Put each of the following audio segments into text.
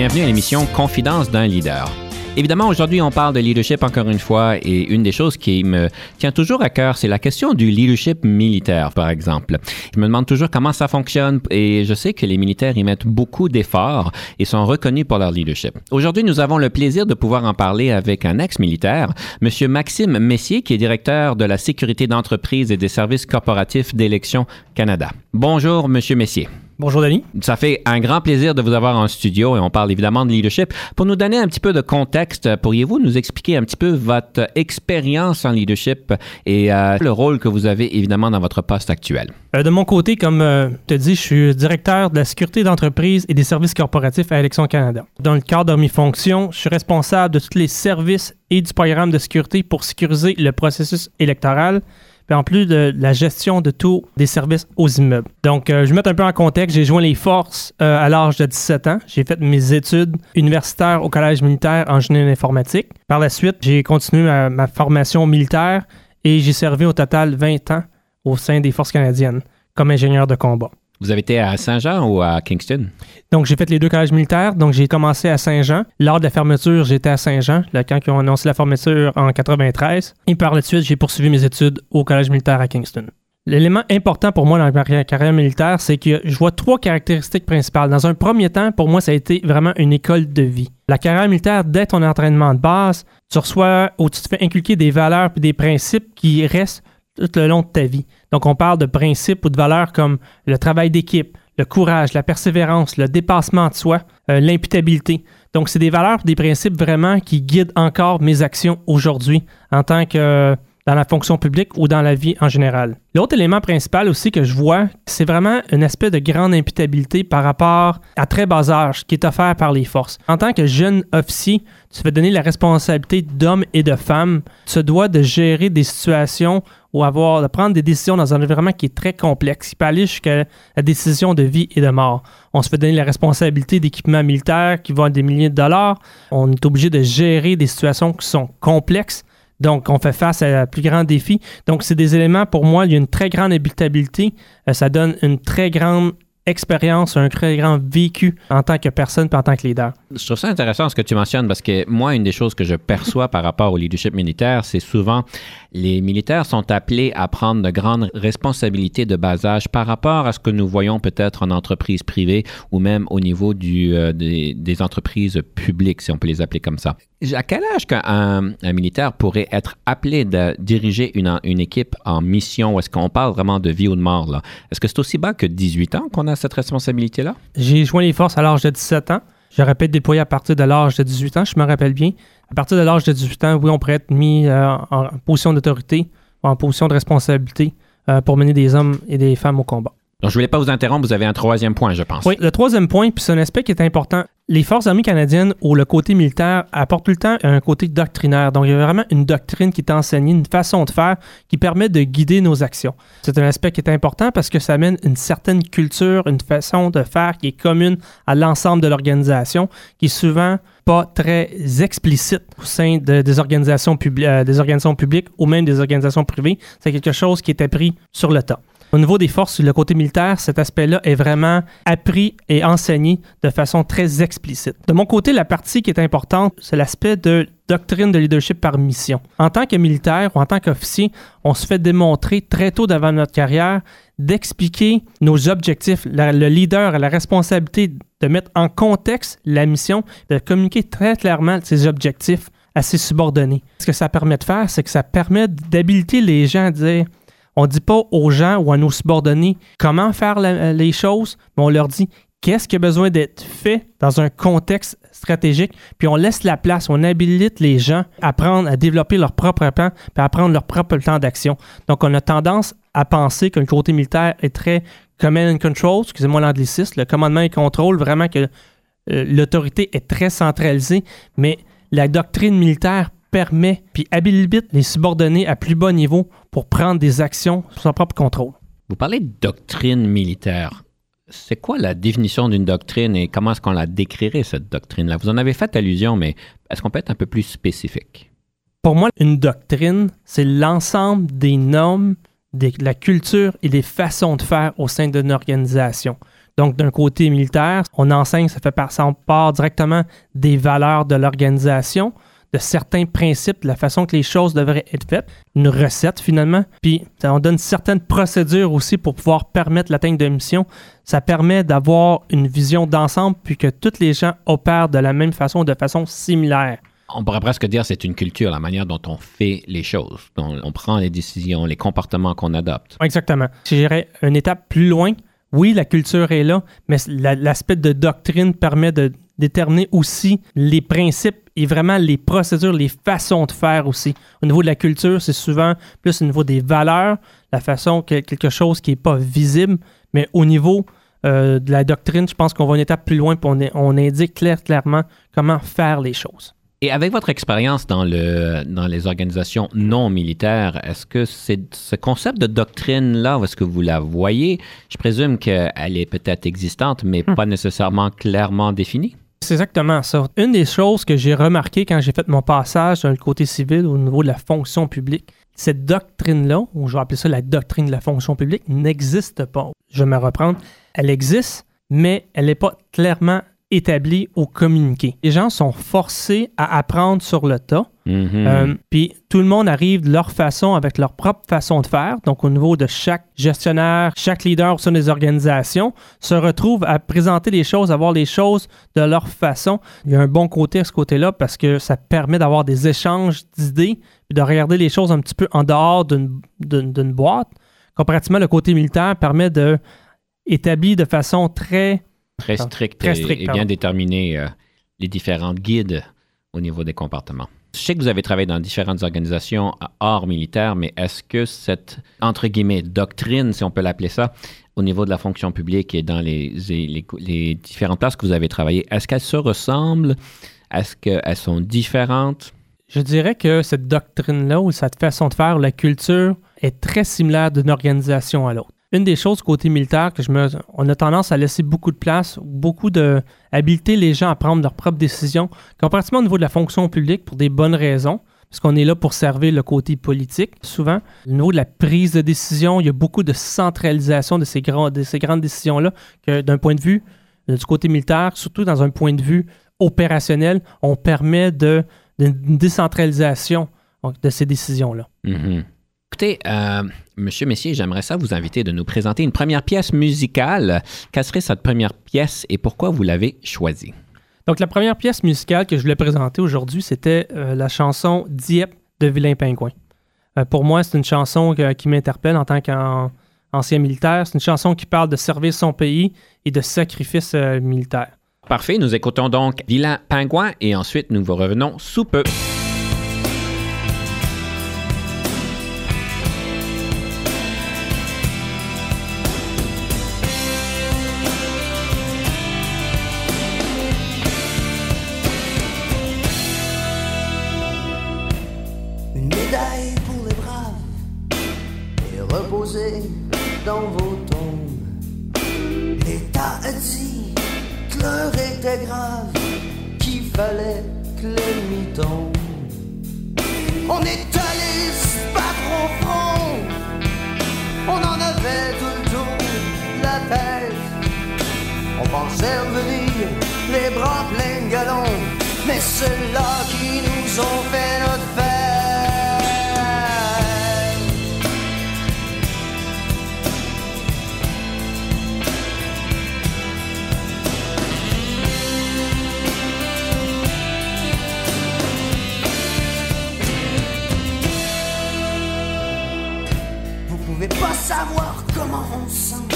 Bienvenue à l'émission Confidence d'un leader. Évidemment, aujourd'hui, on parle de leadership encore une fois, et une des choses qui me tient toujours à cœur, c'est la question du leadership militaire, par exemple. Je me demande toujours comment ça fonctionne, et je sais que les militaires y mettent beaucoup d'efforts et sont reconnus pour leur leadership. Aujourd'hui, nous avons le plaisir de pouvoir en parler avec un ex-militaire, Monsieur Maxime Messier, qui est directeur de la sécurité d'entreprise et des services corporatifs d'Élections Canada. Bonjour, Monsieur Messier. Bonjour Denis. Ça fait un grand plaisir de vous avoir en studio et on parle évidemment de leadership. Pour nous donner un petit peu de contexte, pourriez-vous nous expliquer un petit peu votre expérience en leadership et euh, le rôle que vous avez évidemment dans votre poste actuel? Euh, de mon côté, comme euh, tu as dit, je suis directeur de la sécurité d'entreprise et des services corporatifs à Élections Canada. Dans le cadre de mes fonctions, je suis responsable de tous les services et du programme de sécurité pour sécuriser le processus électoral en plus de la gestion de tous des services aux immeubles. Donc, euh, je vais mettre un peu en contexte. J'ai joint les forces euh, à l'âge de 17 ans. J'ai fait mes études universitaires au Collège militaire en génie informatique. Par la suite, j'ai continué ma formation militaire et j'ai servi au total 20 ans au sein des forces canadiennes comme ingénieur de combat. Vous avez été à Saint-Jean ou à Kingston? Donc, j'ai fait les deux collèges militaires. Donc, j'ai commencé à Saint-Jean. Lors de la fermeture, j'étais à Saint-Jean, quand ils ont annoncé la fermeture en 93. Et par la suite, j'ai poursuivi mes études au collège militaire à Kingston. L'élément important pour moi dans ma carrière militaire, c'est que je vois trois caractéristiques principales. Dans un premier temps, pour moi, ça a été vraiment une école de vie. La carrière militaire, dès ton entraînement de base, tu reçois ou tu te fais inculquer des valeurs et des principes qui restent tout le long de ta vie. Donc, on parle de principes ou de valeurs comme le travail d'équipe, le courage, la persévérance, le dépassement de soi, euh, l'imputabilité. Donc, c'est des valeurs, des principes vraiment qui guident encore mes actions aujourd'hui en tant que dans la fonction publique ou dans la vie en général. L'autre élément principal aussi que je vois, c'est vraiment un aspect de grande imputabilité par rapport à très bas âge qui est offert par les forces. En tant que jeune officier, tu fais donner la responsabilité d'hommes et de femmes. Tu dois de gérer des situations ou avoir de prendre des décisions dans un environnement qui est très complexe, qui peut aller jusqu'à la décision de vie et de mort. On se fait donner la responsabilité d'équipements militaires qui vont à des milliers de dollars. On est obligé de gérer des situations qui sont complexes donc, on fait face à plus grand défi. Donc, c'est des éléments, pour moi, il y a une très grande habitabilité. Euh, ça donne une très grande expérience, un très grand vécu en tant que personne et en tant que leader. Je trouve ça intéressant ce que tu mentionnes parce que moi, une des choses que je perçois par rapport au leadership militaire, c'est souvent les militaires sont appelés à prendre de grandes responsabilités de bas âge par rapport à ce que nous voyons peut-être en entreprise privée ou même au niveau du, euh, des, des, entreprises publiques, si on peut les appeler comme ça. À quel âge qu'un un militaire pourrait être appelé de diriger une, équipe en mission? Est-ce qu'on parle vraiment de vie ou de mort? Est-ce que c'est aussi bas que 18 ans qu'on a cette responsabilité-là? J'ai joint les forces à l'âge de 17 ans. Pu être déployé à partir de l'âge de 18 ans, je me rappelle bien. À partir de l'âge de 18 ans, oui, on pourrait être mis euh, en position d'autorité, en position de responsabilité euh, pour mener des hommes et des femmes au combat. Donc, je voulais pas vous interrompre, vous avez un troisième point, je pense. Oui, le troisième point, puis c'est un aspect qui est important. Les forces armées canadiennes, ou le côté militaire, apportent tout le temps un côté doctrinaire. Donc, il y a vraiment une doctrine qui est enseignée, une façon de faire qui permet de guider nos actions. C'est un aspect qui est important parce que ça amène une certaine culture, une façon de faire qui est commune à l'ensemble de l'organisation, qui est souvent pas très explicite au sein de, des, organisations euh, des organisations publiques ou même des organisations privées. C'est quelque chose qui est appris sur le tas. Au niveau des forces, le côté militaire, cet aspect-là est vraiment appris et enseigné de façon très explicite. De mon côté, la partie qui est importante, c'est l'aspect de doctrine de leadership par mission. En tant que militaire ou en tant qu'officier, on se fait démontrer très tôt avant notre carrière d'expliquer nos objectifs. le leader a la responsabilité de mettre en contexte la mission, de communiquer très clairement ses objectifs à ses subordonnés. Ce que ça permet de faire, c'est que ça permet d'habiliter les gens à dire on ne dit pas aux gens ou à nos subordonnés comment faire les choses, mais on leur dit qu'est-ce qui a besoin d'être fait dans un contexte stratégique, puis on laisse la place, on habilite les gens à prendre, à développer leur propre plan, puis à prendre leur propre plan d'action. Donc, on a tendance à penser que le côté militaire est très command and control, excusez-moi l'anglicisme, le commandement et contrôle, vraiment que euh, l'autorité est très centralisée, mais la doctrine militaire permet puis habilite les subordonnés à plus bas niveau pour prendre des actions sous son propre contrôle. Vous parlez de doctrine militaire. C'est quoi la définition d'une doctrine et comment est-ce qu'on la décrirait, cette doctrine-là? Vous en avez fait allusion, mais est-ce qu'on peut être un peu plus spécifique? Pour moi, une doctrine, c'est l'ensemble des normes, de la culture et des façons de faire au sein d'une organisation. Donc, d'un côté militaire, on enseigne, ça fait par, ça part directement des valeurs de l'organisation, de certains principes, de la façon que les choses devraient être faites, une recette finalement, puis on donne certaines procédures aussi pour pouvoir permettre l'atteinte de mission. Ça permet d'avoir une vision d'ensemble, puis que tous les gens opèrent de la même façon, de façon similaire. On pourrait presque dire que c'est une culture, la manière dont on fait les choses, dont on prend les décisions, les comportements qu'on adopte. Exactement. Si j'irais une étape plus loin, oui, la culture est là, mais l'aspect de doctrine permet de déterminer aussi les principes et vraiment les procédures, les façons de faire aussi. Au niveau de la culture, c'est souvent plus au niveau des valeurs, la façon que quelque chose qui n'est pas visible, mais au niveau euh, de la doctrine, je pense qu'on va une étape plus loin et on, on indique clair, clairement comment faire les choses. Et avec votre expérience dans, le, dans les organisations non militaires, est-ce que c'est ce concept de doctrine-là, est-ce que vous la voyez? Je présume qu'elle est peut-être existante, mais hmm. pas nécessairement clairement définie. C'est exactement ça. Une des choses que j'ai remarqué quand j'ai fait mon passage dans le côté civil au niveau de la fonction publique, cette doctrine-là, ou je vais appeler ça la doctrine de la fonction publique, n'existe pas. Je vais me reprendre. Elle existe, mais elle n'est pas clairement établi au communiqué. Les gens sont forcés à apprendre sur le tas. Mm-hmm. Euh, puis tout le monde arrive de leur façon, avec leur propre façon de faire. Donc au niveau de chaque gestionnaire, chaque leader au sein des organisations se retrouve à présenter les choses, à voir les choses de leur façon. Il y a un bon côté à ce côté-là parce que ça permet d'avoir des échanges d'idées et de regarder les choses un petit peu en dehors d'une boîte. Comparativement, le côté militaire permet de établir de façon très très strict, et, bien déterminer euh, les différentes guides au niveau des comportements. Je sais que vous avez travaillé dans différentes organisations hors militaire, mais est-ce que cette, entre guillemets, doctrine, si on peut l'appeler ça, au niveau de la fonction publique et dans les, différentes places que vous avez travaillé, est-ce qu'elles se ressemblent? Est-ce qu'elles sont différentes? Je dirais que cette doctrine-là ou cette façon de faire, la culture, est très similaire d'une organisation à l'autre une des choses côté militaire que je me, on a tendance à laisser beaucoup de place, beaucoup de les gens à prendre leurs propres décisions, comparativement au niveau de la fonction publique pour des bonnes raisons, parce qu'on est là pour servir le côté politique. Souvent, au niveau de la prise de décision, il y a beaucoup de centralisation de ces, grands, ces grandes décisions-là, que d'un point de vue euh, du côté militaire, surtout dans un point de vue opérationnel, on permet de, une décentralisation de ces décisions-là. Mm-hmm. Écoutez, euh, Monsieur Messier, j'aimerais ça vous inviter de nous présenter une première pièce musicale. Quelle serait cette première pièce et pourquoi vous l'avez choisie? Donc, la première pièce musicale que je voulais présenter aujourd'hui, c'était euh, la chanson Dieppe de Vilain Pingouin. Euh, pour moi, c'est une chanson qui m'interpelle en tant qu'ancien militaire. C'est une chanson qui parle de servir son pays et de sacrifice militaire. Parfait, nous écoutons donc Vilain Pingouin et ensuite nous vous revenons sous peu. Dans vos tombes. L'État a dit que l'heure était grave, qu'il fallait que l'ennemi tombe. On est allé se battre au on en avait tout le tour la tête. On pensait revenir les bras pleins galons, mais ceux-là qui nous ont fait notre fête. Pas savoir comment on sent.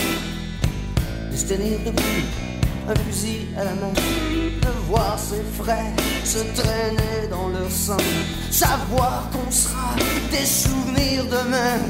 De se tenir debout un fusil à la main, de voir ses frères se traîner dans leur sang, savoir qu'on sera des souvenirs demain.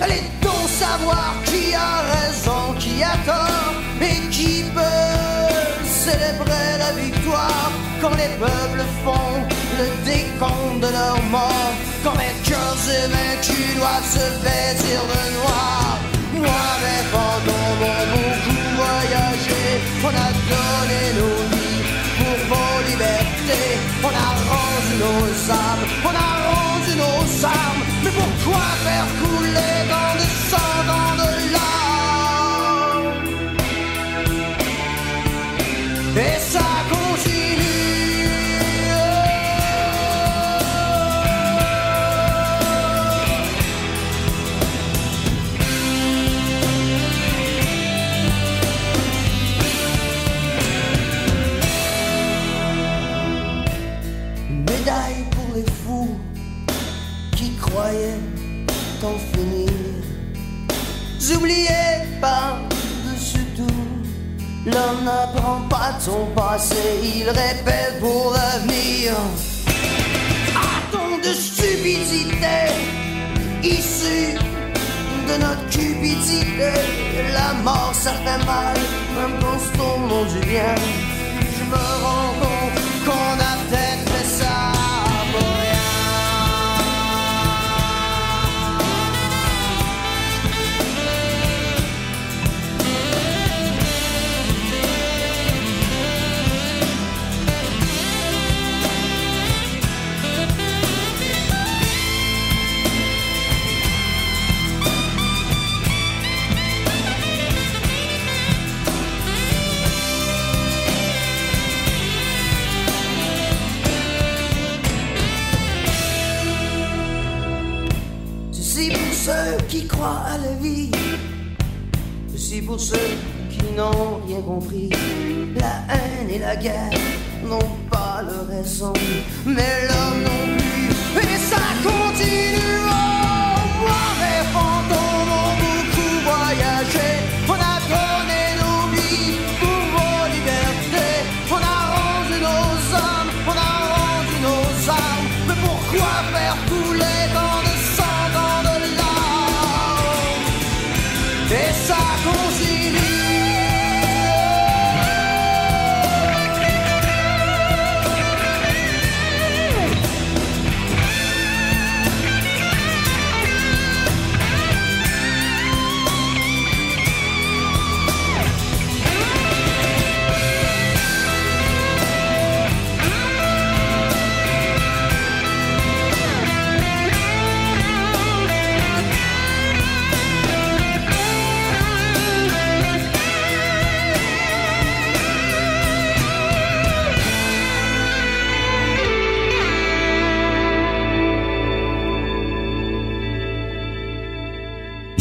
Allez donc savoir qui a raison, qui a tort et qui peut célébrer la victoire quand les peuples font le décompte de leur mort, quand les cœurs évaincus doivent se vêtir de noir. Moi, mes fantômes ont beaucoup voyagé, on a donné nos vies pour vos libertés, on a rendu nos âmes, on a rendu nos armes, mais pourquoi faire couler dans de sang, dans de larmes? J'oubliais par-dessus tout, l'homme n'apprend pas de son passé, il répète pour l'avenir. A-t-on de stupidité. Issue de notre cupidité. La mort ça fait mal, même quand tourne du bien. Je me rends compte yeah.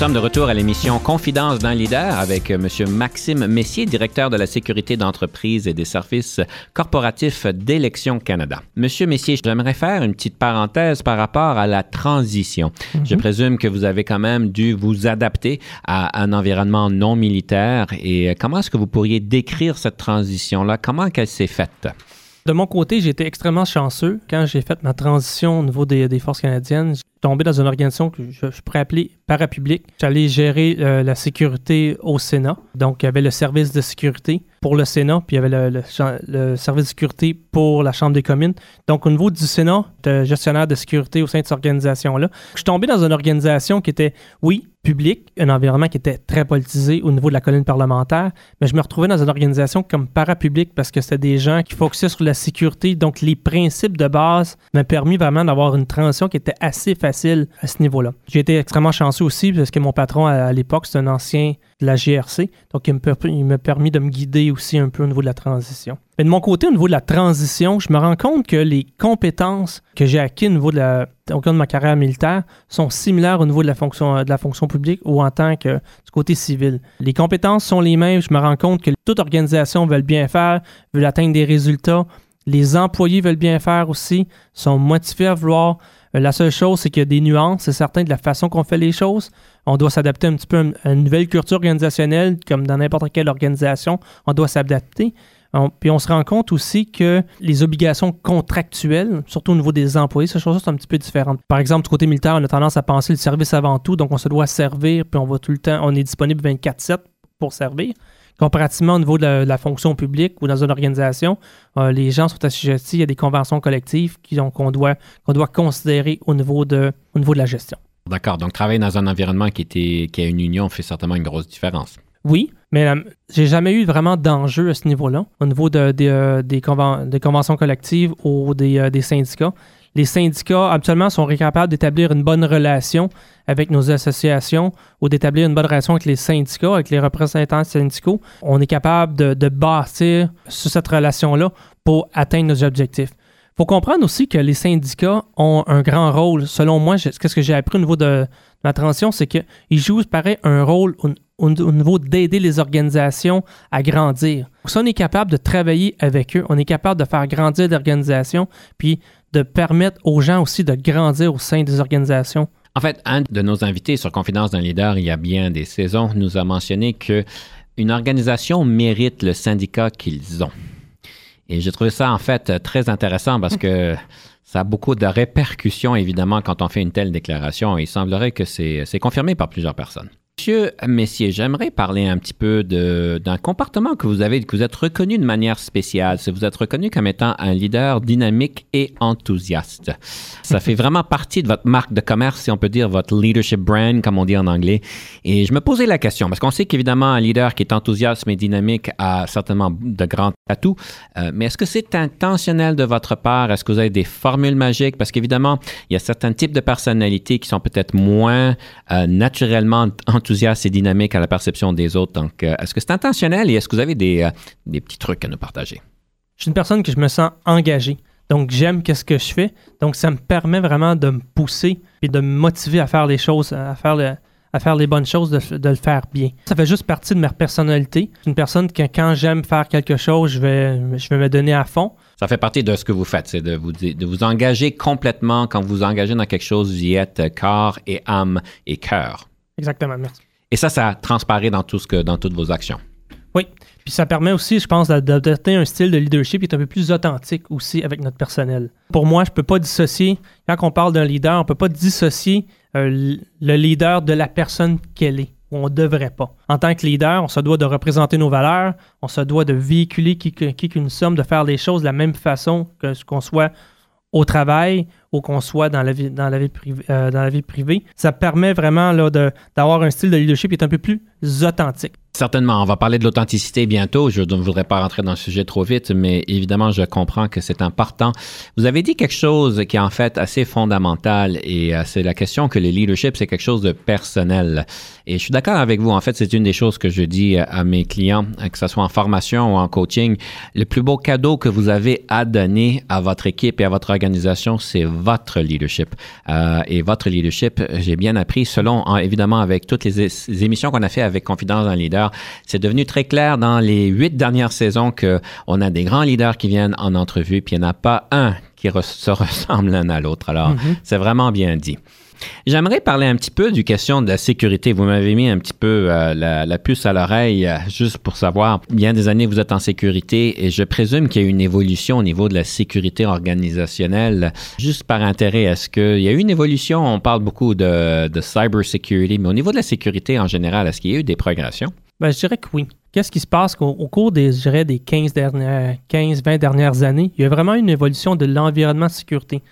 sommes de retour à l'émission Confidence d'un leader avec M. Maxime Messier, directeur de la sécurité d'entreprise et des services corporatifs d'Élections Canada. Monsieur Messier, j'aimerais faire une petite parenthèse par rapport à la transition. Je présume que vous avez quand même dû vous adapter à un environnement non militaire et comment est-ce que vous pourriez décrire cette transition-là? Comment qu'elle s'est faite? De mon côté, j'ai été extrêmement chanceux. Quand j'ai fait ma transition au niveau des, des forces canadiennes, tombé dans une organisation que je, pourrais appeler parapublique. J'allais gérer euh, la sécurité au Sénat. Donc, il y avait le service de sécurité pour le Sénat, puis il y avait le, service de sécurité pour la Chambre des communes. Donc, au niveau du Sénat, gestionnaire de sécurité au sein de cette organisation-là, je suis tombé dans une organisation qui était, oui, publique, un environnement qui était très politisé au niveau de la colline parlementaire, mais je me retrouvais dans une organisation comme parapublique parce que c'était des gens qui focusaient sur la sécurité. Donc, les principes de base m'ont permis vraiment d'avoir une transition qui était assez facile à ce niveau-là. J'ai été extrêmement chanceux aussi parce que mon patron à, l'époque, c'est un ancien de la GRC, donc il m'a permis de me guider aussi un peu au niveau de la transition. Mais de mon côté, au niveau de la transition, je me rends compte que les compétences que j'ai acquises au niveau de la, au cours de ma carrière militaire sont similaires au niveau de la fonction, de la fonction publique ou en tant que du côté civil. Les compétences sont les mêmes. Je me rends compte que toute organisation veut bien faire, veut atteindre des résultats. Les employés veulent bien faire aussi, sont motivés à vouloir. Euh, La seule chose, c'est qu'il y a des nuances, c'est certain, de la façon qu'on fait les choses. On doit s'adapter un petit peu à une nouvelle culture organisationnelle, comme dans n'importe quelle organisation. On doit s'adapter. Puis on se rend compte aussi que les obligations contractuelles, surtout au niveau des employés, ces choses sont un petit peu différentes. Par exemple, du côté militaire, on a tendance à penser le service avant tout, donc on se doit servir, puis on va tout le temps, on est disponible 24-7 pour servir. Comparativement au niveau de la, de la fonction publique ou dans une organisation, euh, les gens sont assujettis à des conventions collectives qu'on doit, qu'on doit considérer au niveau, de, au niveau de la gestion. D'accord. Donc, travailler dans un environnement qui, était, qui a une union fait certainement une grosse différence. Oui, mais euh, j'ai jamais eu vraiment d'enjeu à ce niveau-là, au niveau de- de, euh, des, conven- des conventions collectives ou des, euh, des syndicats. Les syndicats, habituellement, sont capables d'établir une bonne relation avec nos associations ou d'établir une bonne relation avec les syndicats, avec les représentants syndicaux. On est capable de, de bâtir sur cette relation-là pour atteindre nos objectifs. Il faut comprendre aussi que les syndicats ont un grand rôle. Selon moi, je- qu'est-ce que j'ai appris au niveau de ma transition, c'est qu'ils jouent, pareil, un rôle au niveau d'aider les organisations à grandir. Si on est capable de travailler avec eux, on est capable de faire grandir l'organisation, puis de permettre aux gens aussi de grandir au sein des organisations. En fait, un de nos invités sur Confidence d'un leader, il y a bien des saisons, nous a mentionné que une organisation mérite le syndicat qu'ils ont. Et j'ai trouvé ça en fait très intéressant parce que ça a beaucoup de répercussions évidemment quand on fait une telle déclaration. Il semblerait que c'est c'est confirmé par plusieurs personnes. Monsieur Messier, j'aimerais parler un petit peu d'un comportement que vous avez, que vous êtes reconnu de manière spéciale. Vous êtes reconnu comme étant un leader dynamique et enthousiaste. Ça fait vraiment partie de votre marque de commerce, si on peut dire, votre leadership brand, comme on dit en anglais. Et je me posais la question, parce qu'on sait qu'évidemment, un leader qui est enthousiaste mais dynamique a certainement de grands atouts. Euh, mais est-ce que c'est intentionnel de votre part? Est-ce que vous avez des formules magiques? Parce qu'évidemment, il y a certains types de personnalités qui sont peut-être moins euh, naturellement enthousiastes et dynamiques à la perception des autres. Donc, euh, est-ce que c'est intentionnel et est-ce que vous avez des, euh, des petits trucs à nous partager? Je suis une personne que je me sens engagée. Donc, j'aime qu'est-ce que je fais. Donc, ça me permet vraiment de me pousser et de me motiver à faire les choses, à faire, le- à faire les bonnes choses, de, de le faire bien. Ça fait juste partie de ma personnalité. Je suis une personne que quand j'aime faire quelque chose, je vais, je vais me donner à fond. Ça fait partie de ce que vous faites, c'est de vous, de vous engager complètement. Quand vous vous engagez dans quelque chose, vous y êtes euh, corps et âme et cœur. Exactement, merci. Et ça, ça transparaît dans, tout ce que, dans toutes vos actions. Oui. Puis ça permet aussi, je pense, d'a- d'adopter un style de leadership qui est un peu plus authentique aussi avec notre personnel. Pour moi, je ne peux pas dissocier, quand on parle d'un leader, on ne peut pas dissocier euh, le leader de la personne qu'elle est. On ne devrait pas. En tant que leader, on se doit de représenter nos valeurs, on se doit de véhiculer qui qui que nous sommes, de faire les choses de la même façon que ce qu'on soit au travail ou qu'on soit dans la vie, dans la vie, privée, euh, dans la vie privée. Ça permet vraiment là, de- d'avoir un style de leadership qui est un peu plus authentique. Certainement, on va parler de l'authenticité bientôt. Je ne voudrais pas rentrer dans le sujet trop vite, mais évidemment, je comprends que c'est important. Vous avez dit quelque chose qui est en fait assez fondamental et euh, c'est la question que le leadership, c'est quelque chose de personnel. Et je suis d'accord avec vous. En fait, c'est une des choses que je dis euh, à mes clients, que ce soit en formation ou en coaching. Le plus beau cadeau que vous avez à donner à votre équipe et à votre organisation, c'est votre leadership. Euh, et votre leadership, j'ai bien appris, selon, en- évidemment, avec toutes les, émissions qu'on a fait avec Confidence d'un leader, c'est devenu très clair dans les huit dernières saisons qu'on a des grands leaders qui viennent en entrevue, puis il n'y en a pas un qui re- se ressemble l'un à l'autre. Alors, c'est vraiment bien dit. J'aimerais parler un petit peu du question de la sécurité. Vous m'avez mis un petit peu euh, la, puce à l'oreille euh, juste pour savoir. Bien des années, vous êtes en sécurité et je présume qu'il y a eu une évolution au niveau de la sécurité organisationnelle. Juste par intérêt, est-ce qu'il y a eu une évolution? On parle beaucoup de, de cyber security, mais au niveau de la sécurité en général, est-ce qu'il y a eu des progressions? Ben, je dirais que oui. Qu'est-ce qui se passe au cours des, je dirais, des 15, dernières, 15, 20 dernières années, il y a vraiment une évolution de l'environnement de sécurité.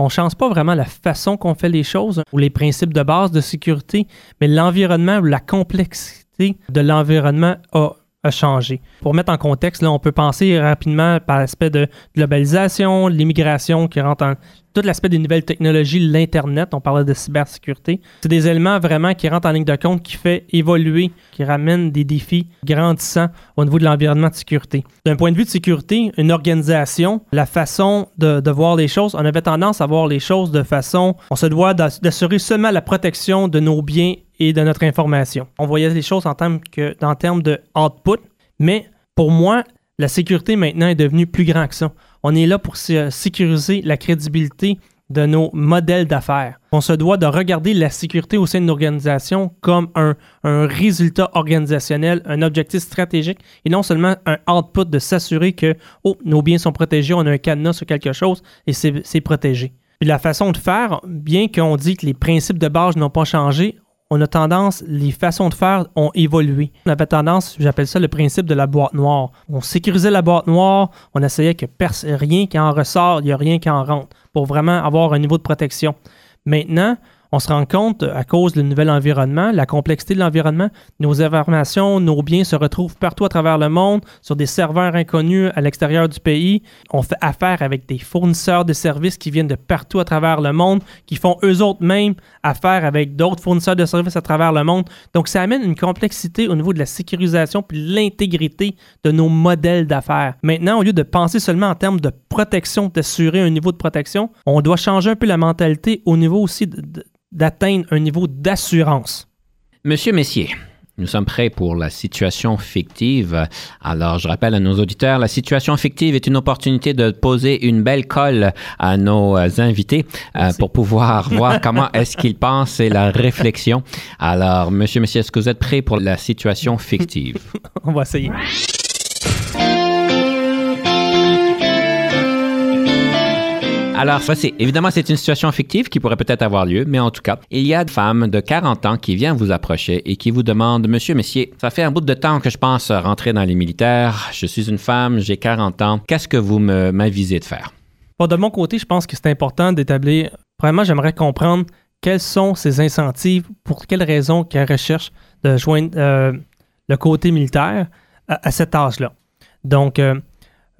On change pas vraiment la façon qu'on fait les choses ou les principes de base de sécurité, mais l'environnement ou la complexité de l'environnement a, changé. Pour mettre en contexte, on peut penser rapidement par l'aspect de globalisation, l'immigration qui rentre en tout l'aspect des nouvelles technologies, l'Internet, on parlait de cybersécurité. C'est des éléments vraiment qui rentrent en ligne de compte, qui fait évoluer, qui ramènent des défis grandissants au niveau de l'environnement de sécurité. D'un point de vue de sécurité, une organisation, la façon de, de voir les choses, on avait tendance à voir les choses de façon, on se doit d'ass- d'assurer seulement la protection de nos biens et de notre information. On voyait les choses en termes, que, en termes de output, mais pour moi, la sécurité maintenant est devenue plus grand que ça. On est là pour sé- sécuriser la crédibilité de nos modèles d'affaires. On se doit de regarder la sécurité au sein d'une organisation comme un, résultat organisationnel, un objectif stratégique et non seulement un output de s'assurer que oh, nos biens sont protégés, on a un cadenas sur quelque chose et c'est c'est protégé. Puis la façon de faire, bien qu'on dit que les principes de base n'ont pas changé, on a tendance, les façons de faire ont évolué. On avait tendance, j'appelle ça le principe de la boîte noire. On sécurisait la boîte noire, on essayait que rien qui en ressort, il n'y a rien qui en rentre, pour vraiment avoir un niveau de protection. Maintenant, on se rend compte, à cause du nouvel environnement, la complexité de l'environnement, nos informations, nos biens se retrouvent partout à travers le monde, sur des serveurs inconnus à l'extérieur du pays. On fait affaire avec des fournisseurs de services qui viennent de partout à travers le monde, qui font eux autres même affaire avec d'autres fournisseurs de services à travers le monde. Donc, ça amène une complexité au niveau de la sécurisation puis l'intégrité de nos modèles d'affaires. Maintenant, au lieu de penser seulement en termes de protection, d'assurer un niveau de protection, on doit changer un peu la mentalité au niveau aussi de- d'atteindre un niveau d'assurance. Monsieur Messier, nous sommes prêts pour la situation fictive. Alors, je rappelle à nos auditeurs, la situation fictive est une opportunité de poser une belle colle à nos euh, invités euh, pour pouvoir voir comment est-ce qu'ils pensent et la réflexion. Alors, Monsieur Messier, est-ce que vous êtes prêt pour la situation fictive? On va essayer. Alors, ça, c'est évidemment, c'est une situation fictive qui pourrait peut-être avoir lieu, mais en tout cas, il y a une femme de 40 ans qui vient vous approcher et qui vous demande Monsieur Messier, ça fait un bout de temps que je pense rentrer dans les militaires. Je suis une femme, j'ai 40 ans. Qu'est-ce que vous m'avisez de faire? Bon, de mon côté, je pense que c'est important d'établir. Premièrement, j'aimerais comprendre quels sont ses incentives, pour quelles raisons qu'elle recherche de joindre euh, le côté militaire à, à cet âge-là. Donc, euh,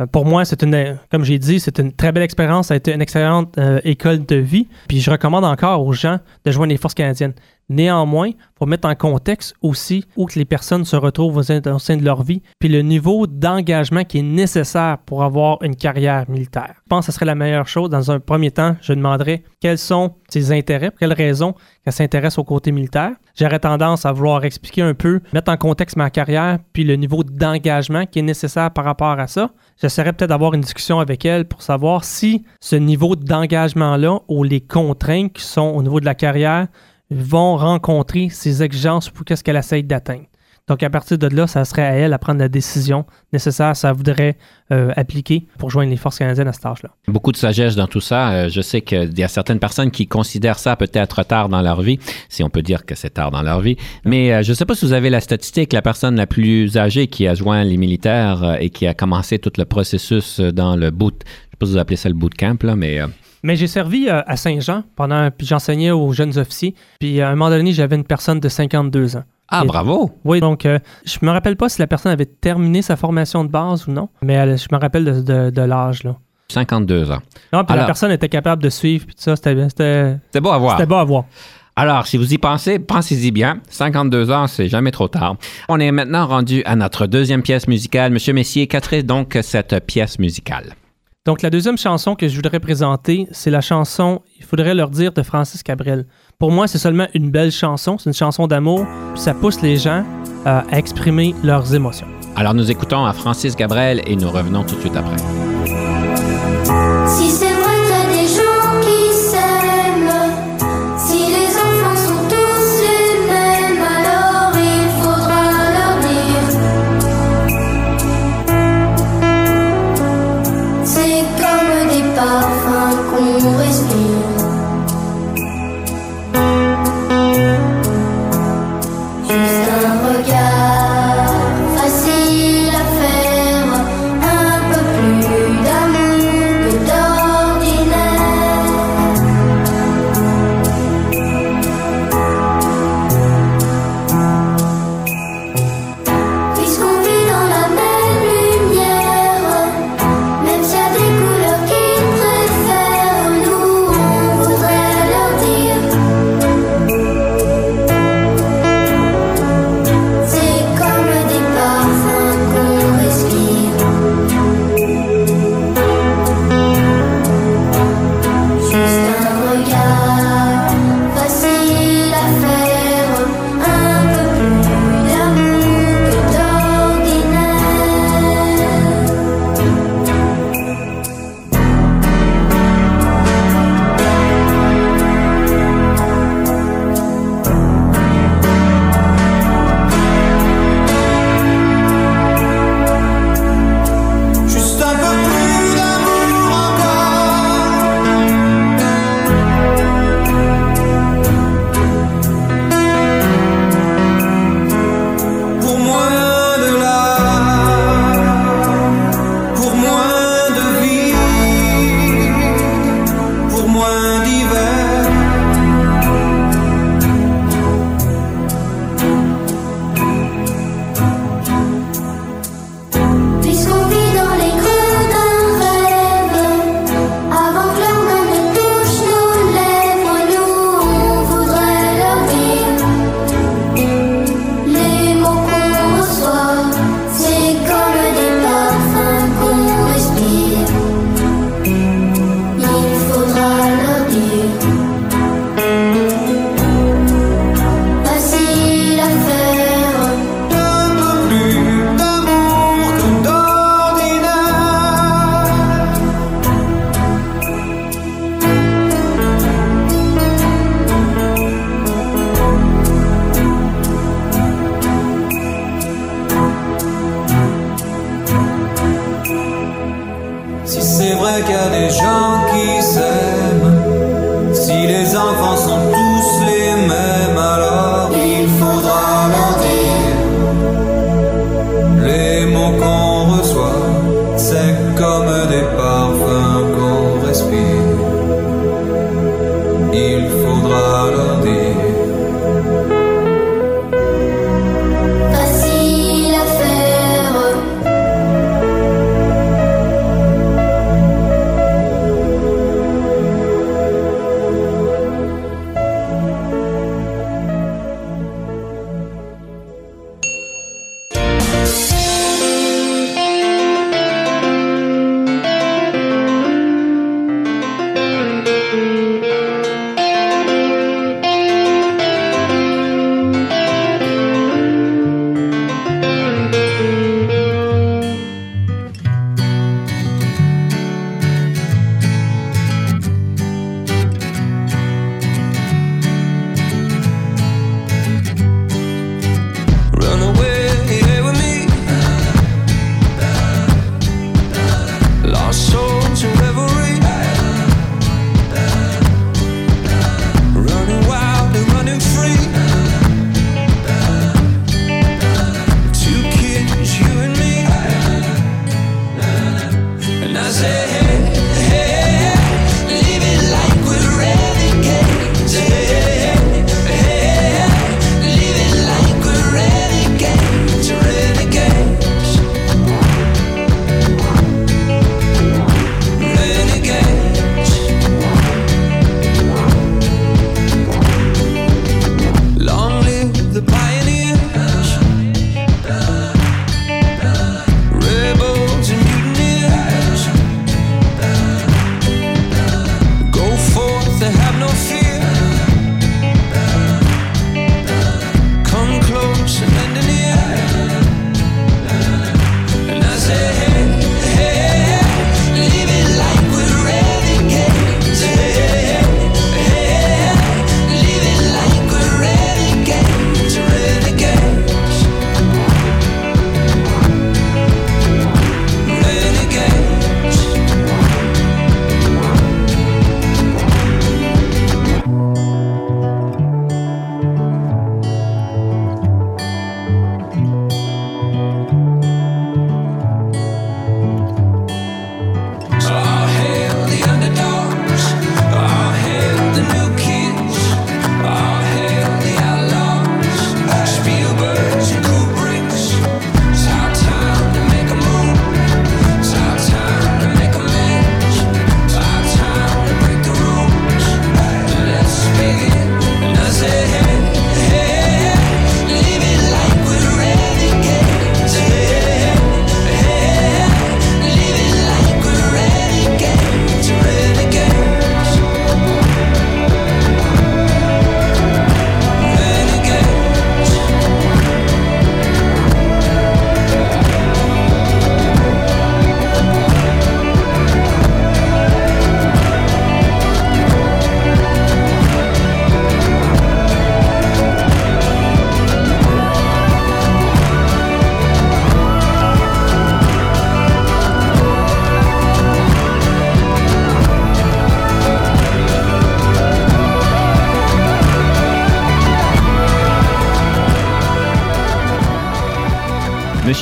pour moi, c'est une, comme j'ai dit, c'est une très belle expérience. Ça a été une excellente euh, école de vie. Puis je recommande encore aux gens de joindre les forces canadiennes. Néanmoins, pour mettre en contexte aussi où que les personnes se retrouvent au sein, au sein de leur vie, puis le niveau d'engagement qui est nécessaire pour avoir une carrière militaire. Je pense que ce serait la meilleure chose. Dans un premier temps, je demanderais quels sont ses intérêts, pour quelles raisons qu'elle s'intéresse au côté militaire. J'aurais tendance à vouloir expliquer un peu, mettre en contexte ma carrière, puis le niveau d'engagement qui est nécessaire par rapport à ça. J'essaierais peut-être d'avoir une discussion avec elle pour savoir si ce niveau d'engagement-là ou les contraintes qui sont au niveau de la carrière vont rencontrer ces exigences pour qu'est-ce qu'elle essaye d'atteindre. Donc, à partir de là, ça serait à elle à prendre la décision nécessaire, ça voudrait euh, appliquer pour joindre les forces canadiennes à cet âge-là. Beaucoup de sagesse dans tout ça. Euh, je sais qu'il y a certaines personnes qui considèrent ça peut-être tard dans leur vie, si on peut dire que c'est tard dans leur vie. Mais euh, je ne sais pas si vous avez la statistique, la personne la plus âgée qui a joint les militaires et qui a commencé tout le processus dans le boot. Je ne sais pas si vous appelez ça le bootcamp, là, mais... Mais j'ai servi euh, à Saint-Jean pendant, puis j'enseignais aux jeunes officiers. Puis à un moment donné, j'avais une personne de 52 ans. Ah, Et- bravo! Oui, donc euh, je me rappelle pas si la personne avait terminé sa formation de base ou non, mais elle- je me rappelle de, de- de l'âge. là. 52 ans. Non, puis la personne était capable de suivre, puis tout ça, c'était c'était- beau à voir. c'était beau à voir. Alors, si vous y pensez, pensez-y bien. 52 ans, c'est jamais trop tard. On est maintenant rendu à notre deuxième pièce musicale. Monsieur Messier, quelle donc cette pièce musicale? Donc, la deuxième chanson que je voudrais présenter, c'est la chanson Il faudrait leur dire de Francis Cabrel. Pour moi, c'est seulement une belle chanson, c'est une chanson d'amour, ça pousse les gens euh, à exprimer leurs émotions. Alors, nous écoutons à Francis Gabriel et nous revenons tout de suite après. And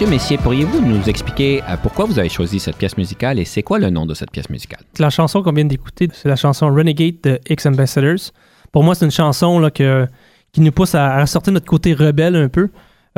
Monsieur Messier, pourriez-vous nous expliquer euh, pourquoi vous avez choisi cette pièce musicale et c'est quoi le nom de cette pièce musicale? La chanson qu'on vient d'écouter, c'est la chanson Renegade de X Ambassadors. Pour moi, c'est une chanson là, que, qui nous pousse à, à sortir notre côté rebelle un peu.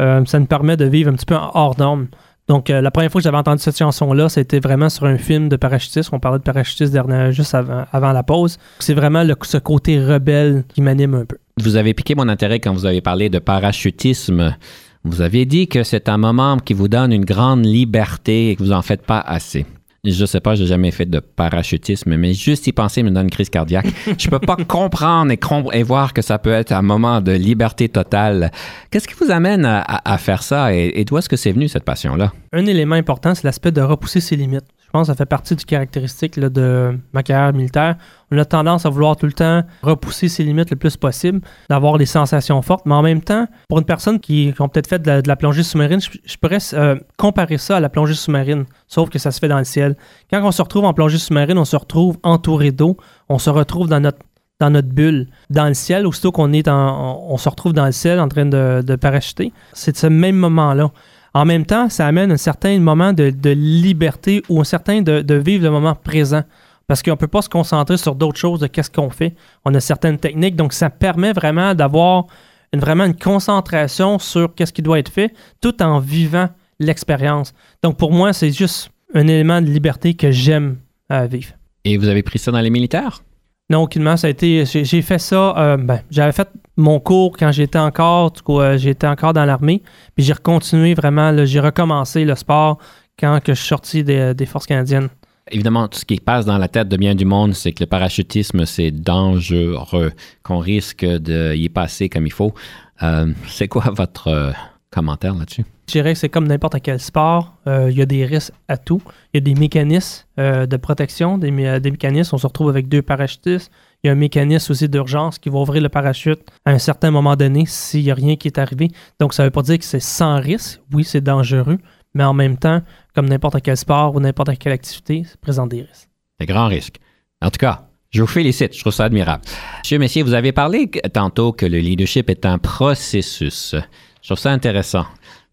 Euh, ça nous permet de vivre un petit peu hors norme. Donc, euh, la première fois que j'avais entendu cette chanson-là, c'était vraiment sur un film de parachutisme. On parlait de parachutisme dernière, juste avant, avant la pause. C'est vraiment le- ce côté rebelle qui m'anime un peu. Vous avez piqué mon intérêt quand vous avez parlé de parachutisme. Vous aviez dit que c'est un moment qui vous donne une grande liberté et que vous en faites pas assez. Je sais pas, j'ai jamais fait de parachutisme, mais juste y penser me donne une crise cardiaque. Je peux pas comprendre et, com- et voir que ça peut être un moment de liberté totale. Qu'est-ce qui vous amène à faire ça et, et d'où est-ce que c'est venu cette passion-là? Un élément important, c'est l'aspect de repousser ses limites. Je pense que ça fait partie du caractéristique de ma carrière militaire. On a tendance à vouloir tout le temps repousser ses limites le plus possible, d'avoir des sensations fortes, mais en même temps, pour une personne qui, ont peut-être fait de la, plongée sous-marine, je, pourrais euh, comparer ça à la plongée sous-marine, sauf que ça se fait dans le ciel. Quand on se retrouve en plongée sous-marine, on se retrouve entouré d'eau, on se retrouve dans notre dans notre bulle, dans le ciel, aussitôt qu'on est en, on se retrouve dans le ciel en train de, de parachuter. C'est ce même moment-là. En même temps, ça amène un certain moment de, liberté ou un certain de, vivre le moment présent. Parce qu'on ne peut pas se concentrer sur d'autres choses de qu'est-ce qu'on fait. On a certaines techniques, donc ça permet vraiment d'avoir vraiment une concentration sur qu'est-ce qui doit être fait, tout en vivant l'expérience. Donc pour moi, c'est juste un élément de liberté que j'aime vivre. Et vous avez pris ça dans les militaires? Non, aucunement. Ça a été. J'ai fait ça. euh, ben, j'avais fait mon cours quand j'étais encore. Euh, j'étais encore dans l'armée. Puis j'ai continué vraiment. J'ai recommencé le sport quand que je suis sorti des, forces canadiennes. Évidemment, tout ce qui passe dans la tête de bien du monde, c'est que le parachutisme, c'est dangereux, qu'on risque d'y passer comme il faut. Euh, c'est quoi votre commentaire là-dessus? Je dirais que c'est comme n'importe quel sport. Euh, Il y a des risques à tout. Il y a des mécanismes euh, de protection, des, mé- des mécanismes. On se retrouve avec deux parachutistes. Il y a un mécanisme aussi d'urgence qui va ouvrir le parachute à un certain moment donné s'il n'y a rien qui est arrivé. Donc, ça ne veut pas dire que c'est sans risque. Oui, c'est dangereux. Mais en même temps, comme n'importe quel sport ou n'importe quelle activité, ça présente des risques. C'est grand risque. En tout cas, je vous félicite. Je trouve ça admirable. Monsieur Messier, vous avez parlé tantôt que le leadership est un processus. Je trouve ça intéressant.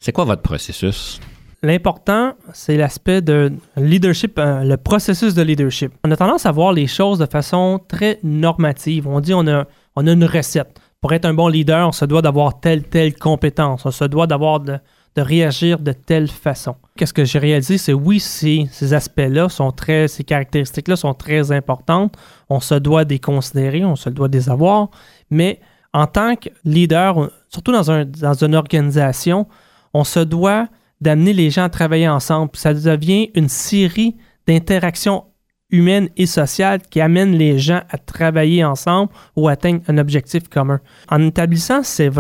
C'est quoi votre processus? L'important, c'est l'aspect de leadership, euh, le processus de leadership. On a tendance à voir les choses de façon très normative. On dit on a, on a une recette. Pour être un bon leader, on se doit d'avoir telle, telle compétence. On se doit d'avoir de, de réagir de telle façon. Qu'est-ce que j'ai réalisé, c'est oui, ces, ces aspects-là sont très, ces caractéristiques-là sont très importantes. On se doit de les considérer, on se doit de les avoir. Mais en tant que leader, surtout dans, un, dans une organisation, on se doit d'amener les gens à travailler ensemble. Ça devient une série d'interactions humaines et sociales qui amènent les gens à travailler ensemble ou atteindre un objectif commun. En établissant ces,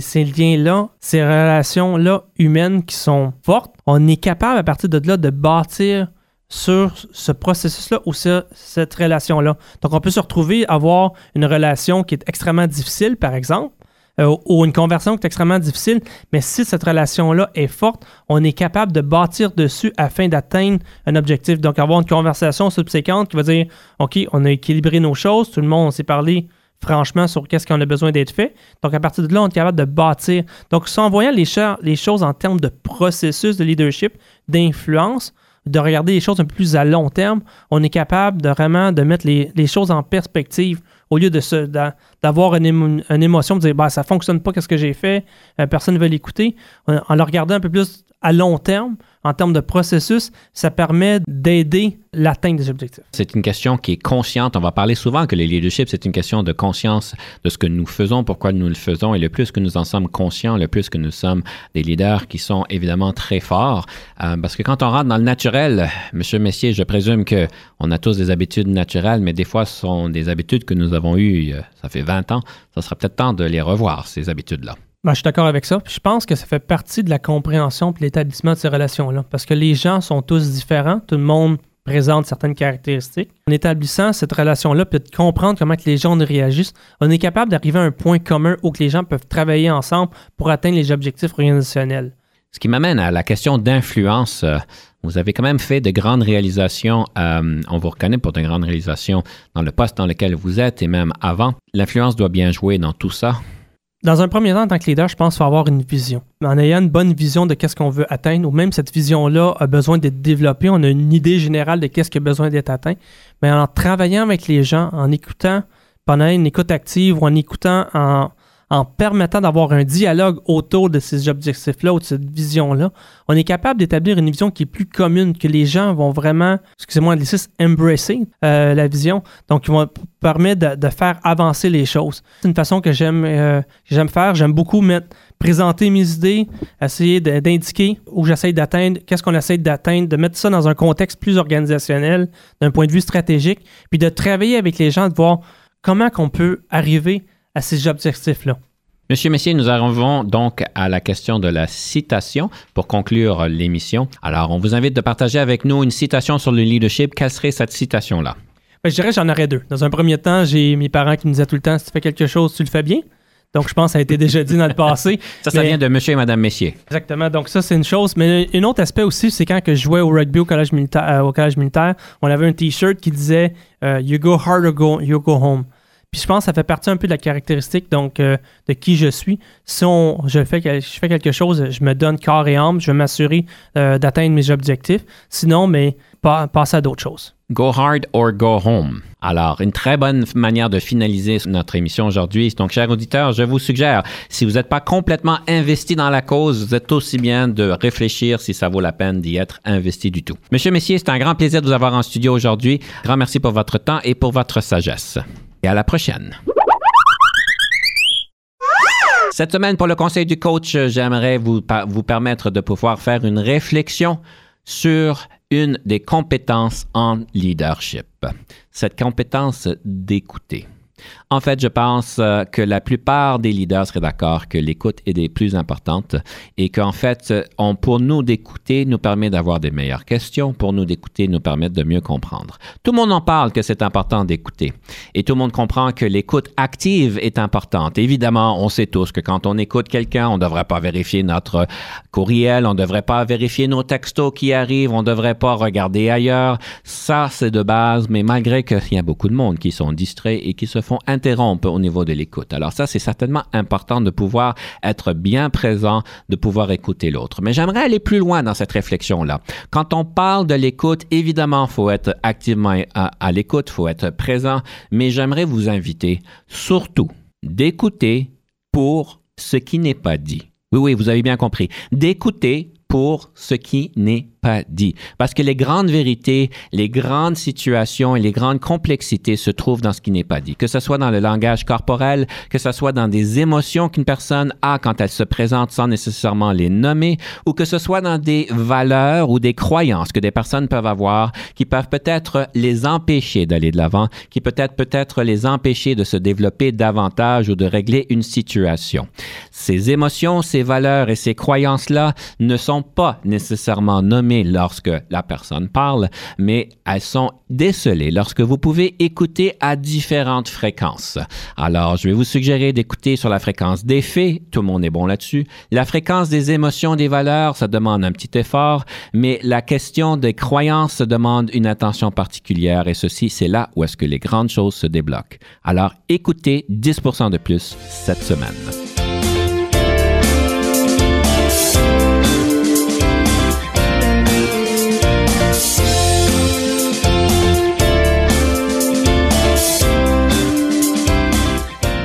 ces liens-là, ces relations-là humaines qui sont fortes, on est capable à partir de là de bâtir sur ce processus-là ou cette relation-là. Donc, on peut se retrouver à avoir une relation qui est extrêmement difficile, par exemple, euh, ou une conversion qui est extrêmement difficile, mais si cette relation-là est forte, on est capable de bâtir dessus afin d'atteindre un objectif. Donc, avoir une conversation subséquente qui va dire OK, on a équilibré nos choses, tout le monde s'est parlé franchement sur qu'est-ce qu'on a besoin d'être fait. Donc, à partir de là, on est capable de bâtir. Donc, en voyant les, les choses en termes de processus de leadership, d'influence, de regarder les choses un peu plus à long terme, on est capable de vraiment de mettre les, choses en perspective au lieu de se, d'a- d'avoir une, une émotion, de dire bah, ça fonctionne pas, qu'est-ce que j'ai fait, euh, personne ne veut l'écouter. En, en le regardant un peu plus à long terme, en termes de processus, ça permet d'aider l'atteinte des objectifs. C'est une question qui est consciente. On va parler souvent que le leadership, c'est une question de conscience de ce que nous faisons, pourquoi nous le faisons. Et le plus que nous en sommes conscients, le plus que nous sommes des leaders qui sont évidemment très forts. Euh, parce que quand on rentre dans le naturel, Monsieur Messier, je présume que on a tous des habitudes naturelles, mais des fois, ce sont des habitudes que nous avons eues, euh, ça fait 20 ans. Ça serait peut-être temps de les revoir, ces habitudes-là. Ben, je suis d'accord avec ça. Puis je pense que ça fait partie de la compréhension et l'établissement de ces relations-là. Parce que les gens sont tous différents. Tout le monde présente certaines caractéristiques. En établissant cette relation-là, puis de comprendre comment que les gens réagissent, on est capable d'arriver à un point commun où que les gens peuvent travailler ensemble pour atteindre les objectifs organisationnels. Ce qui m'amène à la question d'influence. Vous avez quand même fait de grandes réalisations. euh, on vous reconnaît pour de grandes réalisations dans le poste dans lequel vous êtes et même avant. L'influence doit bien jouer dans tout ça. Dans un premier temps, en tant que leader, je pense qu'il faut avoir une vision. En ayant une bonne vision de qu'est-ce qu'on veut atteindre, ou même cette vision-là a besoin d'être développée, on a une idée générale de qu'est-ce qui a besoin d'être atteint, mais en travaillant avec les gens, en écoutant pendant une écoute active ou en écoutant en, en permettant d'avoir un dialogue autour de ces objectifs-là ou de cette vision-là, on est capable d'établir une vision qui est plus commune, que les gens vont vraiment, excusez-moi, l'anglicisme, embracer euh, la vision. Donc, ils vont permettre de, faire avancer les choses. C'est une façon que j'aime euh, faire. J'aime beaucoup mettre, présenter mes idées, essayer d'indiquer où j'essaie d'atteindre, qu'est-ce qu'on essaie d'atteindre, de mettre ça dans un contexte plus organisationnel, d'un point de vue stratégique, puis de travailler avec les gens, de voir comment qu'on peut arriver à ces objectifs-là. Monsieur Messier, nous arrivons donc à la question de la citation pour conclure l'émission. Alors, on vous invite de partager avec nous une citation sur le leadership. Quelle serait cette citation-là? Ben, je dirais j'en aurais deux. Dans un premier temps, j'ai mes parents qui me disaient tout le temps si tu fais quelque chose, tu le fais bien. Donc, je pense que ça a été déjà dit dans le passé. Ça, ça Mais- vient de monsieur et madame Messier. Exactement. Donc, ça, c'est une chose. Mais un autre aspect aussi, c'est quand que je jouais au rugby au collège militaire, euh, au collège militaire on avait un T-shirt qui disait euh, You go hard or go, you go home. Puis je pense que ça fait partie un peu de la caractéristique donc, euh, de qui je suis. Si on, je, fais, je fais quelque chose, je me donne corps et âme, je vais m'assurer euh, d'atteindre mes objectifs. Sinon, mais pas, passer à d'autres choses. Go hard or go home. Alors, une très bonne manière de finaliser notre émission aujourd'hui. Donc, chers auditeurs, je vous suggère, si vous n'êtes pas complètement investi dans la cause, vous êtes aussi bien de réfléchir si ça vaut la peine d'y être investi du tout. Monsieur Messier, c'est un grand plaisir de vous avoir en studio aujourd'hui. Grand merci pour votre temps et pour votre sagesse. Et à la prochaine. Cette semaine, pour le conseil du coach, j'aimerais vous, vous permettre de pouvoir faire une réflexion sur une des compétences en leadership, cette compétence d'écouter. En fait, je pense euh, que la plupart des leaders seraient d'accord que l'écoute est des plus importantes et qu'en fait, pour nous d'écouter nous permet d'avoir des meilleures questions, pour nous d'écouter nous permet de mieux comprendre. Tout le monde en parle que c'est important d'écouter et tout le monde comprend que l'écoute active est importante. Évidemment, on sait tous que quand on écoute quelqu'un, on ne devrait pas vérifier notre courriel, on ne devrait pas vérifier nos textos qui arrivent, on ne devrait pas regarder ailleurs. Ça, c'est de base, mais malgré qu'il y a beaucoup de monde qui sont distraits et qui se font interrompre au niveau de l'écoute. Alors ça, c'est certainement important de pouvoir être bien présent, de pouvoir écouter l'autre. Mais j'aimerais aller plus loin dans cette réflexion-là. Quand on parle de l'écoute, évidemment, faut être activement à, à l'écoute, faut être présent, mais j'aimerais vous inviter surtout d'écouter pour ce qui n'est pas dit. Oui, oui, vous avez bien compris. D'écouter pour ce qui n'est pas dit. Parce que les grandes vérités, les grandes situations et les grandes complexités se trouvent dans ce qui n'est pas dit. Que ce soit dans le langage corporel, que ce soit dans des émotions qu'une personne a quand elle se présente sans nécessairement les nommer, ou que ce soit dans des valeurs ou des croyances que des personnes peuvent avoir qui peuvent peut-être les empêcher d'aller de l'avant, qui peut-être peut-être les empêcher de se développer davantage ou de régler une situation. Ces émotions, ces valeurs et ces croyances-là ne sont pas nécessairement nommées lorsque la personne parle, mais elles sont décelées lorsque vous pouvez écouter à différentes fréquences. Alors, je vais vous suggérer d'écouter sur la fréquence des faits, tout le monde est bon là-dessus. La fréquence des émotions, des valeurs, ça demande un petit effort, mais la question des croyances demande une attention particulière et ceci, c'est là où est-ce que les grandes choses se débloquent. Alors, écoutez 10% de plus cette semaine.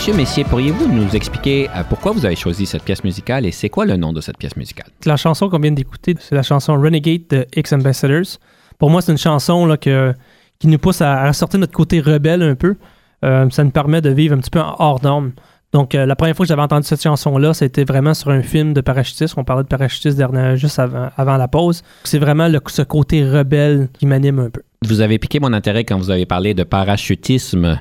Monsieur Messier, pourriez-vous nous expliquer euh, pourquoi vous avez choisi cette pièce musicale et c'est quoi le nom de cette pièce musicale? La chanson qu'on vient d'écouter, c'est la chanson Renegade de X Ambassadors. Pour moi, c'est une chanson là, que, qui nous pousse à, à sortir notre côté rebelle un peu. Euh, ça nous permet de vivre un petit peu en hors norme. Donc, euh, la première fois que j'avais entendu cette chanson-là, c'était vraiment sur un film de parachutistes. On parlait de parachutistes dernière, juste avant, avant la pause. C'est vraiment le- ce côté rebelle qui m'anime un peu. Vous avez piqué mon intérêt quand vous avez parlé de parachutisme.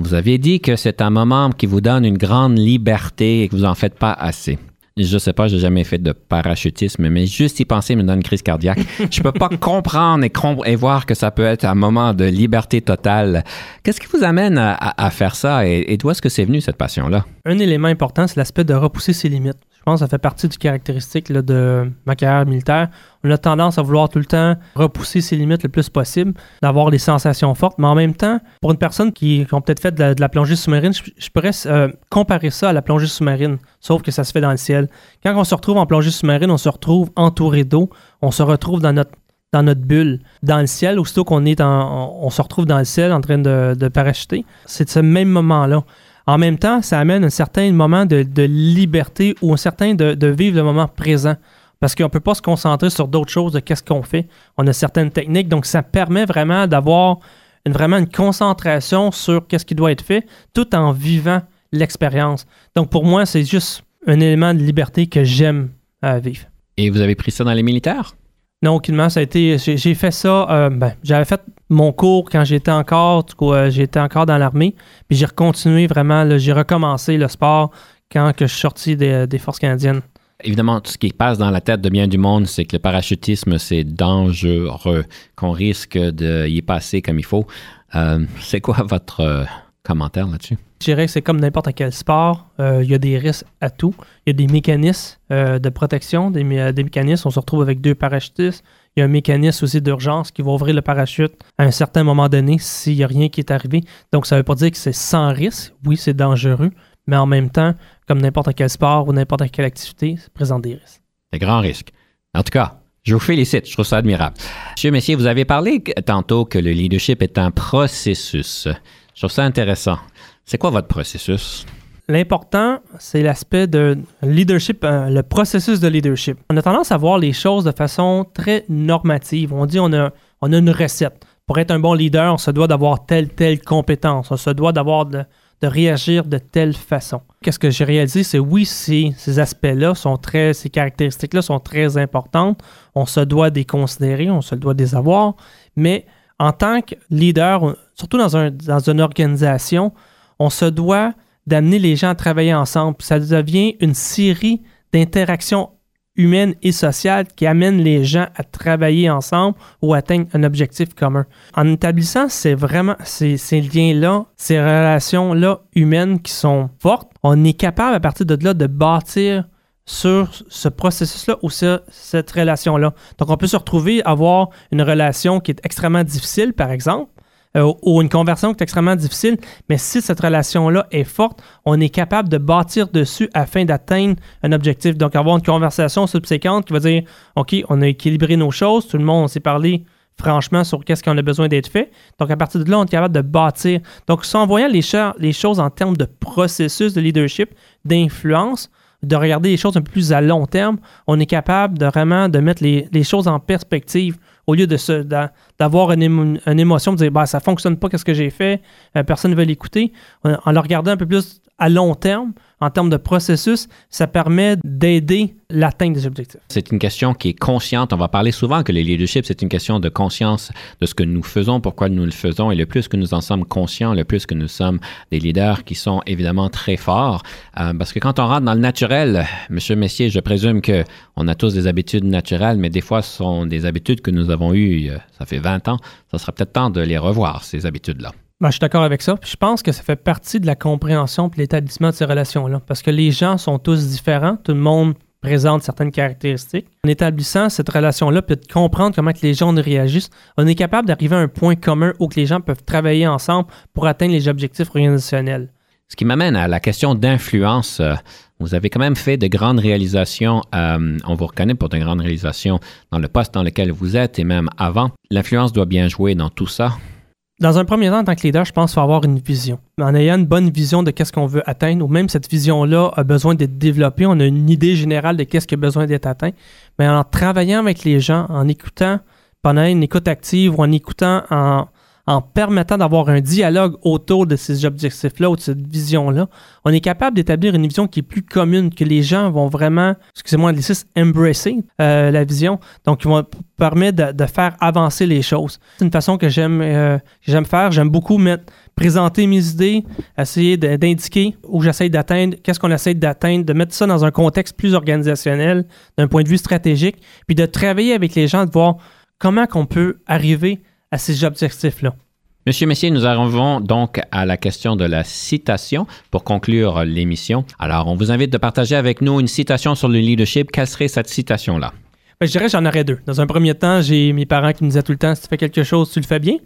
Vous aviez dit que c'est un moment qui vous donne une grande liberté et que vous en faites pas assez. Je sais pas, j'ai jamais fait de parachutisme, mais juste y penser me donne une crise cardiaque. Je peux pas comprendre et, com- et voir que ça peut être un moment de liberté totale. Qu'est-ce qui vous amène à faire ça et, et d'où est-ce que c'est venu cette passion-là? Un élément important, c'est l'aspect de repousser ses limites. Je pense que ça fait partie du caractéristique là, de ma carrière militaire. On a tendance à vouloir tout le temps repousser ses limites le plus possible, d'avoir des sensations fortes, mais en même temps, pour une personne qui, a peut-être fait de la, plongée sous-marine, je, pourrais euh, comparer ça à la plongée sous-marine, sauf que ça se fait dans le ciel. Quand on se retrouve en plongée sous-marine, on se retrouve entouré d'eau, on se retrouve dans notre dans notre bulle. Dans le ciel, aussitôt qu'on est en, on, se retrouve dans le ciel en train de, de parachuter, c'est ce même moment-là. En même temps, ça amène un certain moment de, liberté ou un certain de, vivre le moment présent. Parce qu'on ne peut pas se concentrer sur d'autres choses de qu'est-ce qu'on fait. On a certaines techniques, donc ça permet vraiment d'avoir vraiment une concentration sur qu'est-ce qui doit être fait, tout en vivant l'expérience. Donc pour moi, c'est juste un élément de liberté que j'aime euh, vivre. Et vous avez pris ça dans les militaires? Non, aucunement. Ça a été. J'ai fait ça. euh, ben, j'avais fait mon cours quand j'étais encore. Euh, j'étais encore dans l'armée. Puis j'ai continué vraiment. J'ai recommencé le sport quand que je suis sorti des, des forces canadiennes. Évidemment, tout ce qui passe dans la tête de bien du monde, c'est que le parachutisme, c'est dangereux, qu'on risque de y passer comme il faut. Euh, c'est quoi votre euh, commentaire là-dessus? Je dirais que c'est comme n'importe quel sport. Euh, Il y a des risques à tout. Il y a des mécanismes euh, de protection, des, mé- des mécanismes. On se retrouve avec deux parachutistes. Il y a un mécanisme aussi d'urgence qui va ouvrir le parachute à un certain moment donné s'il n'y a rien qui est arrivé. Donc, ça ne veut pas dire que c'est sans risque. Oui, c'est dangereux. Mais en même temps, comme n'importe quel sport ou n'importe quelle activité, ça présente des risques. Des grands risques. En tout cas, je vous félicite, je trouve ça admirable. Monsieur Messier, vous avez parlé tantôt que le leadership est un processus. Je trouve ça intéressant. C'est quoi votre processus? L'important, c'est l'aspect de leadership, euh, le processus de leadership. On a tendance à voir les choses de façon très normative. On dit on a, on a une recette. Pour être un bon leader, on se doit d'avoir telle, telle compétence. On se doit d'avoir de, réagir de telle façon. Qu'est-ce que j'ai réalisé, c'est oui, ces, aspects-là sont très, ces caractéristiques-là sont très importantes. On se doit de les considérer, on se doit de les avoir. Mais en tant que leader, surtout dans une organisation, on se doit d'amener les gens à travailler ensemble. Ça devient une série d'interactions humaines et sociales qui amènent les gens à travailler ensemble ou atteindre un objectif commun. En établissant ces, liens-là, ces relations-là humaines qui sont fortes, on est capable à partir de là de bâtir sur ce processus-là ou sur cette relation-là. Donc, on peut se retrouver avoir une relation qui est extrêmement difficile, par exemple, euh, ou une conversion qui est extrêmement difficile, mais si cette relation-là est forte, on est capable de bâtir dessus afin d'atteindre un objectif. Donc, avoir une conversation subséquente qui va dire OK, on a équilibré nos choses, tout le monde on s'est parlé franchement sur qu'est-ce qu'on a besoin d'être fait. Donc, à partir de là, on est capable de bâtir. Donc, en voyant les, choses en termes de processus de leadership, d'influence, de regarder les choses un peu plus à long terme, on est capable de vraiment de mettre les choses en perspective au lieu d'avoir une, une émotion, de dire bah, ça fonctionne pas, qu'est-ce que j'ai fait, euh, personne ne veut l'écouter. En, en le regardant un peu plus à long terme, en termes de processus, ça permet d'aider l'atteinte des objectifs. C'est une question qui est consciente. On va parler souvent que le leadership, c'est une question de conscience de ce que nous faisons, pourquoi nous le faisons. Et le plus que nous en sommes conscients, le plus que nous sommes des leaders qui sont évidemment très forts. Euh, parce que quand on rentre dans le naturel, Monsieur Messier, je présume que on a tous des habitudes naturelles, mais des fois, ce sont des habitudes que nous avons eues, euh, ça fait 20 ans. Ça sera peut-être temps de les revoir, ces habitudes-là. Ben, je suis d'accord avec ça. Je pense que ça fait partie de la compréhension et l'établissement de ces relations-là. Parce que les gens sont tous différents. Tout le monde présente certaines caractéristiques. En établissant cette relation-là, puis de comprendre comment que les gens réagissent, on est capable d'arriver à un point commun où les gens peuvent travailler ensemble pour atteindre les objectifs organisationnels. Ce qui m'amène à la question d'influence. Euh, Vous avez quand même fait de grandes réalisations. euh, on vous reconnaît pour de grandes réalisations dans le poste dans lequel vous êtes et même avant. L'influence doit bien jouer dans tout ça. Dans un premier temps, en tant que leader, je pense qu'il faut avoir une vision. En ayant une bonne vision de qu'est-ce qu'on veut atteindre, ou même cette vision-là a besoin d'être développée, on a une idée générale de qu'est-ce qui a besoin d'être atteint, mais en travaillant avec les gens, en écoutant pendant une écoute active ou en écoutant en, en permettant d'avoir un dialogue autour de ces objectifs-là ou de cette vision-là, on est capable d'établir une vision qui est plus commune, que les gens vont vraiment, excusez-moi l'anglicisme, embracing euh, la vision. Donc, ils vont permettre de, faire avancer les choses. C'est une façon que j'aime euh, j'aime faire. J'aime beaucoup mettre, présenter mes idées, essayer d'indiquer où j'essaie d'atteindre, qu'est-ce qu'on essaie d'atteindre, de mettre ça dans un contexte plus organisationnel, d'un point de vue stratégique, puis de travailler avec les gens, de voir comment qu'on peut arriver à ces objectifs-là. Monsieur Messier, nous arrivons donc à la question de la citation pour conclure l'émission. Alors, on vous invite de partager avec nous une citation sur le leadership. Quelle serait cette citation-là? Ben, je dirais que j'en aurais deux. Dans un premier temps, j'ai mes parents qui me disaient tout le temps si tu fais quelque chose, tu le fais bien.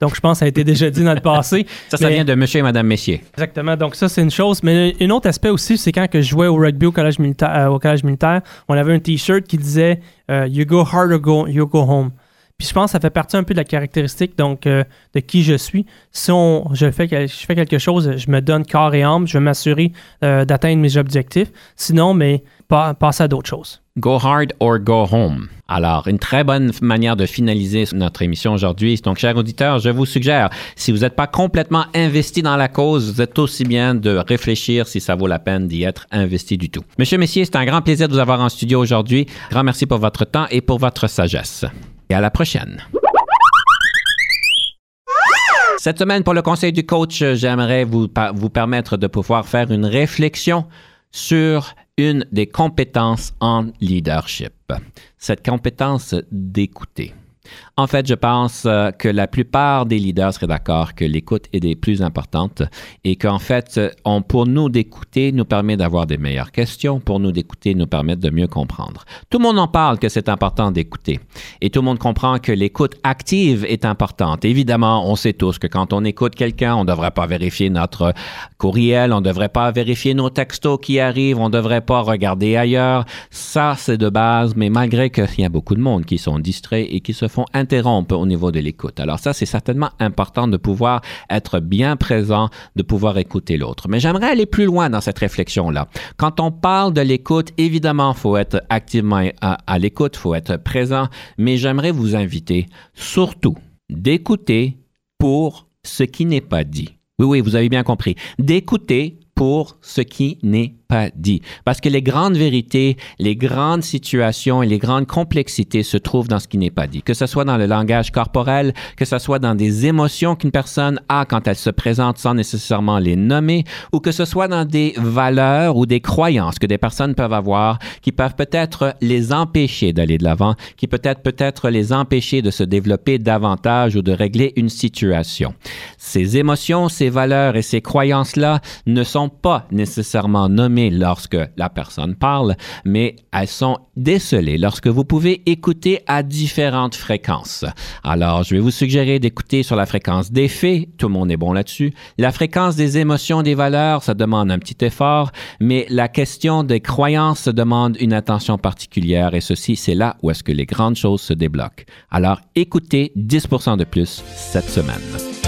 Donc, je pense que ça a été déjà dit dans le passé. Ça, ça Mais- vient de Monsieur et Madame Messier. Exactement. Donc, ça, c'est une chose. Mais un autre aspect aussi, c'est quand que je jouais au rugby au collège militaire, euh, au collège militaire on avait un T-shirt qui disait euh, You go hard or go, you go home. Puis je pense que ça fait partie un peu de la caractéristique donc euh, de qui je suis. Si on, je, fais, je fais quelque chose, je me donne corps et âme, je vais m'assurer euh, d'atteindre mes objectifs. Sinon, mais pas, passer à d'autres choses. Go hard or go home. Alors, une très bonne manière de finaliser notre émission aujourd'hui. Donc, chers auditeurs, je vous suggère, si vous n'êtes pas complètement investi dans la cause, vous êtes aussi bien de réfléchir si ça vaut la peine d'y être investi du tout. Monsieur Messier, c'est un grand plaisir de vous avoir en studio aujourd'hui. Grand merci pour votre temps et pour votre sagesse. Et à la prochaine. Cette semaine, pour le conseil du coach, j'aimerais vous, vous permettre de pouvoir faire une réflexion sur une des compétences en leadership. Cette compétence d'écouter. En fait, je pense euh, que la plupart des leaders seraient d'accord que l'écoute est des plus importantes et qu'en fait, euh, pour nous d'écouter nous permet d'avoir des meilleures questions, pour nous d'écouter nous permet de mieux comprendre. Tout le monde en parle que c'est important d'écouter et tout le monde comprend que l'écoute active est importante. Évidemment, on sait tous que quand on écoute quelqu'un, on ne devrait pas vérifier notre courriel, on ne devrait pas vérifier nos textos qui arrivent, on ne devrait pas regarder ailleurs. Ça, c'est de base, mais malgré qu'il y a beaucoup de monde qui sont distraits et qui se font interrompre au niveau de l'écoute. Alors ça, c'est certainement important de pouvoir être bien présent, de pouvoir écouter l'autre. Mais j'aimerais aller plus loin dans cette réflexion-là. Quand on parle de l'écoute, évidemment, il faut être activement à, à l'écoute, faut être présent, mais j'aimerais vous inviter surtout d'écouter pour ce qui n'est pas dit. Oui, oui, vous avez bien compris. D'écouter pour ce qui n'est pas dit. Parce que les grandes vérités, les grandes situations et les grandes complexités se trouvent dans ce qui n'est pas dit. Que ce soit dans le langage corporel, que ce soit dans des émotions qu'une personne a quand elle se présente sans nécessairement les nommer, ou que ce soit dans des valeurs ou des croyances que des personnes peuvent avoir qui peuvent peut-être les empêcher d'aller de l'avant, qui peut-être peut-être les empêcher de se développer davantage ou de régler une situation. Ces émotions, ces valeurs et ces croyances-là ne sont pas nécessairement nommées lorsque la personne parle, mais elles sont décelées lorsque vous pouvez écouter à différentes fréquences. Alors, je vais vous suggérer d'écouter sur la fréquence des faits, tout le monde est bon là-dessus. La fréquence des émotions, des valeurs, ça demande un petit effort, mais la question des croyances demande une attention particulière et ceci, c'est là où est-ce que les grandes choses se débloquent. Alors, écoutez 10% de plus cette semaine.